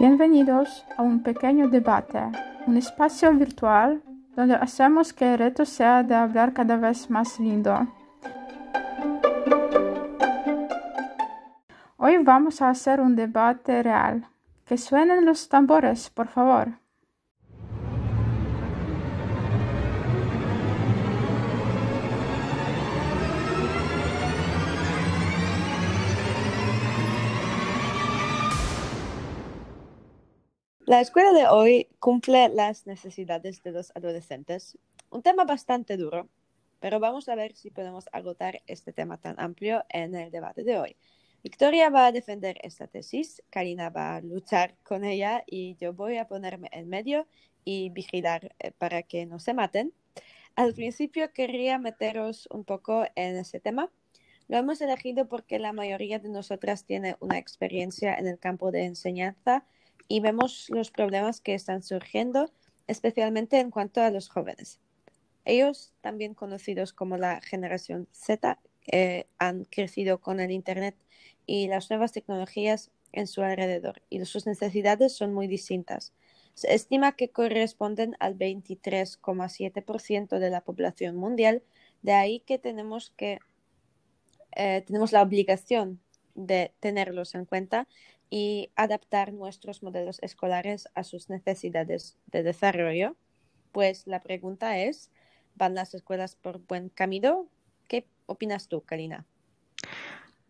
Bienvenidos a un pequeño debate, un espacio virtual donde hacemos que el reto sea de hablar cada vez más lindo. Hoy vamos a hacer un debate real. Que suenen los tambores, por favor. La escuela de hoy cumple las necesidades de los adolescentes. Un tema bastante duro, pero vamos a ver si podemos agotar este tema tan amplio en el debate de hoy. Victoria va a defender esta tesis, Karina va a luchar con ella y yo voy a ponerme en medio y vigilar eh, para que no se maten. Al principio quería meteros un poco en ese tema. Lo hemos elegido porque la mayoría de nosotras tiene una experiencia en el campo de enseñanza y vemos los problemas que están surgiendo, especialmente en cuanto a los jóvenes. Ellos, también conocidos como la generación Z, eh, han crecido con el Internet y las nuevas tecnologías en su alrededor y sus necesidades son muy distintas. Se estima que corresponden al 23,7% de la población mundial, de ahí que tenemos que eh, tenemos la obligación de tenerlos en cuenta y adaptar nuestros modelos escolares a sus necesidades de desarrollo. Pues la pregunta es, ¿van las escuelas por buen camino? ¿Qué opinas tú, Karina?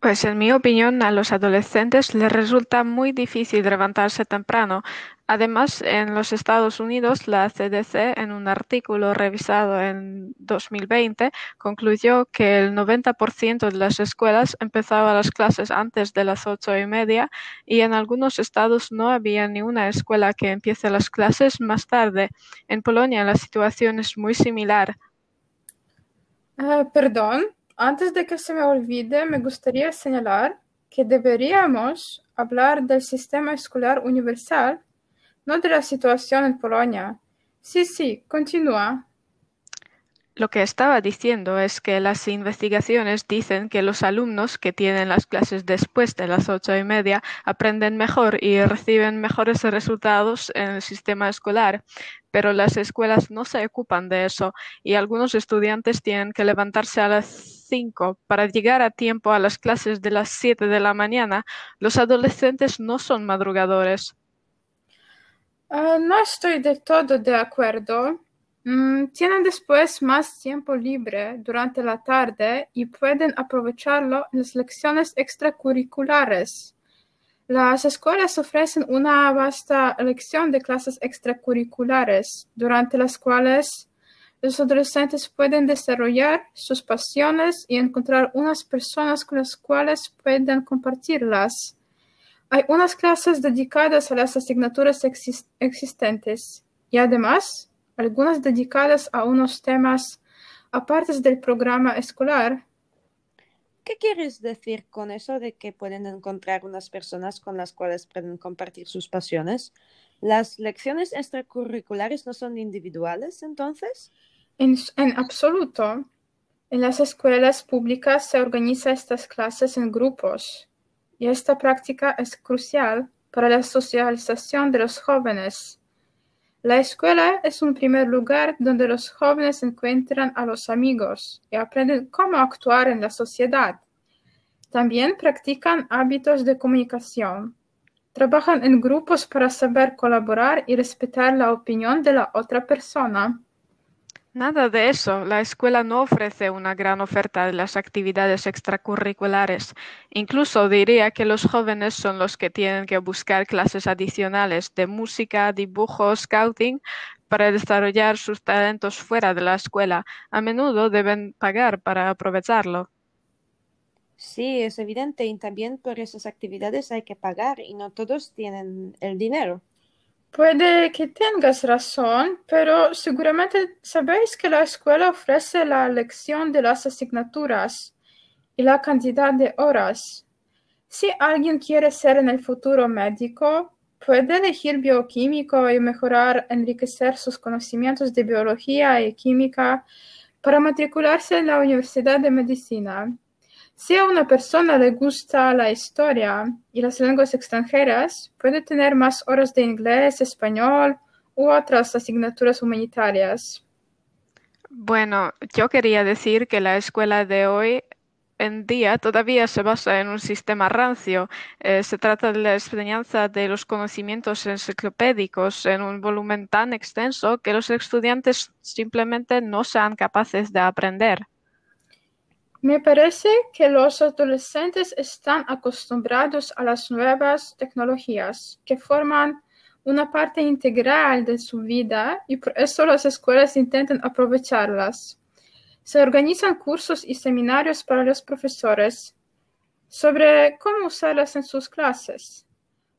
Pues en mi opinión, a los adolescentes les resulta muy difícil levantarse temprano. Además, en los Estados Unidos, la CDC, en un artículo revisado en 2020, concluyó que el 90% de las escuelas empezaba las clases antes de las ocho y media y en algunos estados no había ni una escuela que empiece las clases más tarde. En Polonia la situación es muy similar. Ah, perdón, antes de que se me olvide, me gustaría señalar que deberíamos hablar del sistema escolar universal, no de la situación en Polonia. Sí, sí, continúa. Lo que estaba diciendo es que las investigaciones dicen que los alumnos que tienen las clases después de las ocho y media aprenden mejor y reciben mejores resultados en el sistema escolar, pero las escuelas no se ocupan de eso y algunos estudiantes tienen que levantarse a las cinco para llegar a tiempo a las clases de las siete de la mañana. Los adolescentes no son madrugadores. Ah, no estoy del todo de acuerdo. Mm, tienen después más tiempo libre durante la tarde y pueden aprovecharlo en las lecciones extracurriculares. Las escuelas ofrecen una vasta elección de clases extracurriculares, durante las cuales los adolescentes pueden desarrollar sus pasiones y encontrar unas personas con las cuales pueden compartirlas. Hay unas clases dedicadas a las asignaturas existentes y además algunas dedicadas a unos temas aparte del programa escolar. ¿Qué quieres decir con eso de que pueden encontrar unas personas con las cuales pueden compartir sus pasiones? ¿Las lecciones extracurriculares no son individuales entonces? En, absoluto. En las escuelas públicas se organizan estas clases en grupos y esta práctica es crucial para la socialización de los jóvenes la escuela es un primer lugar donde los jóvenes encuentran a los amigos y aprenden cómo actuar en la sociedad. También practican hábitos de comunicación. Trabajan en grupos para saber colaborar y respetar la opinión de la otra persona. Nada de eso. La escuela no ofrece una gran oferta de las actividades extracurriculares. Incluso diría que los jóvenes son los que tienen que buscar clases adicionales de música, dibujo, scouting para desarrollar sus talentos fuera de la escuela. A menudo deben pagar para aprovecharlo. Sí, es evidente y también por esas actividades hay que pagar y no todos tienen el dinero. Puede que tengas razón, pero seguramente sabéis que la escuela ofrece la elección de las asignaturas y la cantidad de horas. Si alguien quiere ser en el futuro médico, puede elegir bioquímico y mejorar, enriquecer sus conocimientos de biología y química para matricularse en la Universidad de Medicina. Si a una persona le gusta la historia y las lenguas extranjeras, puede tener más horas de inglés, español u otras asignaturas humanitarias. Bueno, yo quería decir que la escuela de hoy en día todavía se basa en un sistema rancio. Eh, se trata de la enseñanza de los conocimientos enciclopédicos en un volumen tan extenso que los estudiantes simplemente no sean capaces de aprender. Me parece que los adolescentes están acostumbrados a las nuevas tecnologías que forman una parte integral de su vida y por eso las escuelas intentan aprovecharlas. Se organizan cursos y seminarios para los profesores sobre cómo usarlas en sus clases.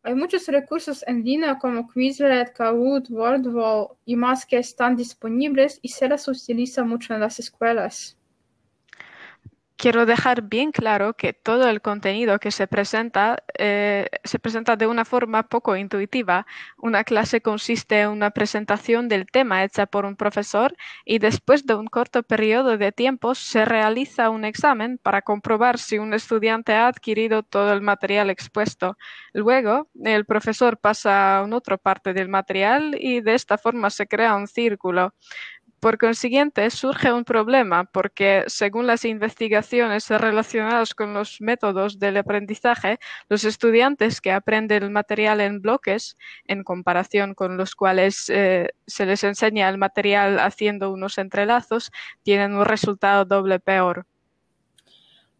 Hay muchos recursos en línea como Quizlet, Kahoot, WordWall y más que están disponibles y se las utiliza mucho en las escuelas. Quiero dejar bien claro que todo el contenido que se presenta eh, se presenta de una forma poco intuitiva. Una clase consiste en una presentación del tema hecha por un profesor y después de un corto periodo de tiempo se realiza un examen para comprobar si un estudiante ha adquirido todo el material expuesto. Luego, el profesor pasa a otra parte del material y de esta forma se crea un círculo. Por consiguiente, surge un problema porque, según las investigaciones relacionadas con los métodos del aprendizaje, los estudiantes que aprenden el material en bloques, en comparación con los cuales eh, se les enseña el material haciendo unos entrelazos, tienen un resultado doble peor.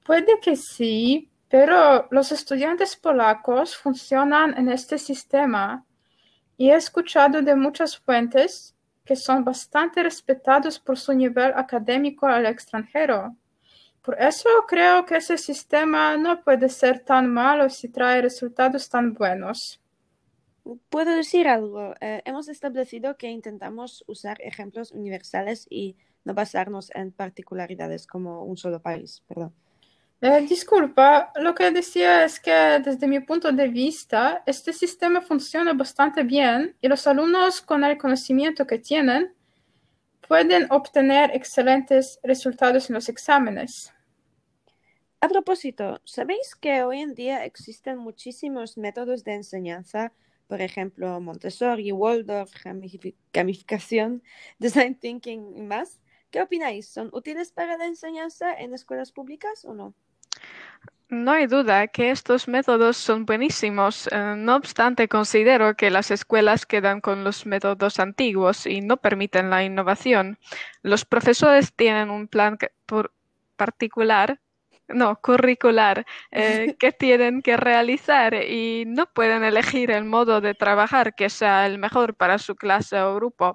Puede que sí, pero los estudiantes polacos funcionan en este sistema y he escuchado de muchas fuentes que son bastante respetados por su nivel académico al extranjero. Por eso creo que ese sistema no puede ser tan malo si trae resultados tan buenos. Puedo decir algo. Eh, hemos establecido que intentamos usar ejemplos universales y no basarnos en particularidades como un solo país. Perdón. Eh, disculpa, lo que decía es que desde mi punto de vista, este sistema funciona bastante bien y los alumnos con el conocimiento que tienen pueden obtener excelentes resultados en los exámenes. A propósito, ¿sabéis que hoy en día existen muchísimos métodos de enseñanza? Por ejemplo, Montessori, Waldorf, gamificación, design thinking y más. ¿Qué opináis? ¿Son útiles para la enseñanza en escuelas públicas o no? No hay duda que estos métodos son buenísimos. Eh, no obstante, considero que las escuelas quedan con los métodos antiguos y no permiten la innovación. Los profesores tienen un plan particular, no, curricular, eh, que tienen que realizar y no pueden elegir el modo de trabajar que sea el mejor para su clase o grupo.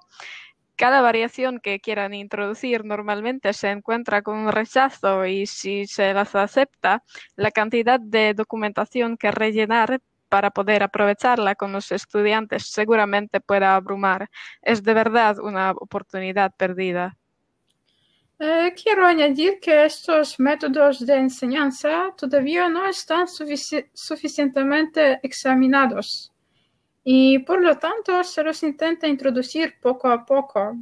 Cada variación que quieran introducir normalmente se encuentra con un rechazo y si se las acepta, la cantidad de documentación que rellenar para poder aprovecharla con los estudiantes seguramente pueda abrumar. Es de verdad una oportunidad perdida. Eh, quiero añadir que estos métodos de enseñanza todavía no están suficientemente examinados y por lo tanto se los intenta introducir poco a poco.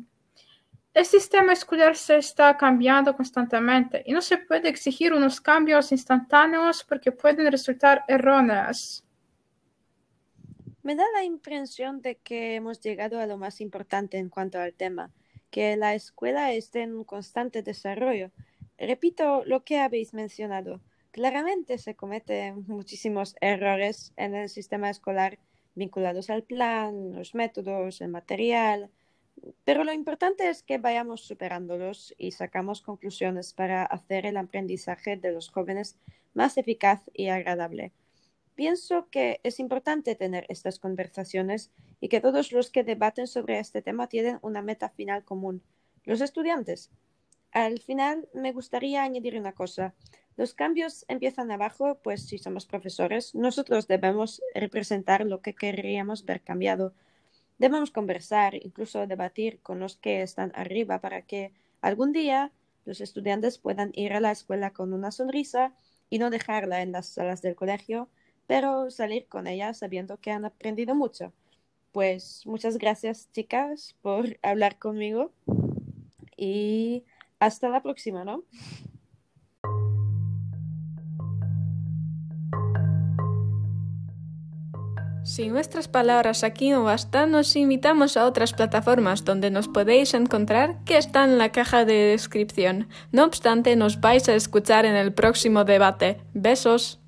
El sistema escolar se está cambiando constantemente y no se puede exigir unos cambios instantáneos porque pueden resultar erróneos. Me da la impresión de que hemos llegado a lo más importante en cuanto al tema, que la escuela esté en un constante desarrollo. Repito lo que habéis mencionado. Claramente se cometen muchísimos errores en el sistema escolar vinculados al plan, los métodos, el material, pero lo importante es que vayamos superándolos y sacamos conclusiones para hacer el aprendizaje de los jóvenes más eficaz y agradable. Pienso que es importante tener estas conversaciones y que todos los que debaten sobre este tema tienen una meta final común, los estudiantes. Al final, me gustaría añadir una cosa. Los cambios empiezan abajo, pues si somos profesores, nosotros debemos representar lo que querríamos ver cambiado. Debemos conversar, incluso debatir con los que están arriba para que algún día los estudiantes puedan ir a la escuela con una sonrisa y no dejarla en las salas del colegio, pero salir con ella sabiendo que han aprendido mucho. Pues muchas gracias chicas por hablar conmigo y hasta la próxima, ¿no? Si nuestras palabras aquí no bastan, nos invitamos a otras plataformas donde nos podéis encontrar que están en la caja de descripción. No obstante, nos vais a escuchar en el próximo debate. Besos.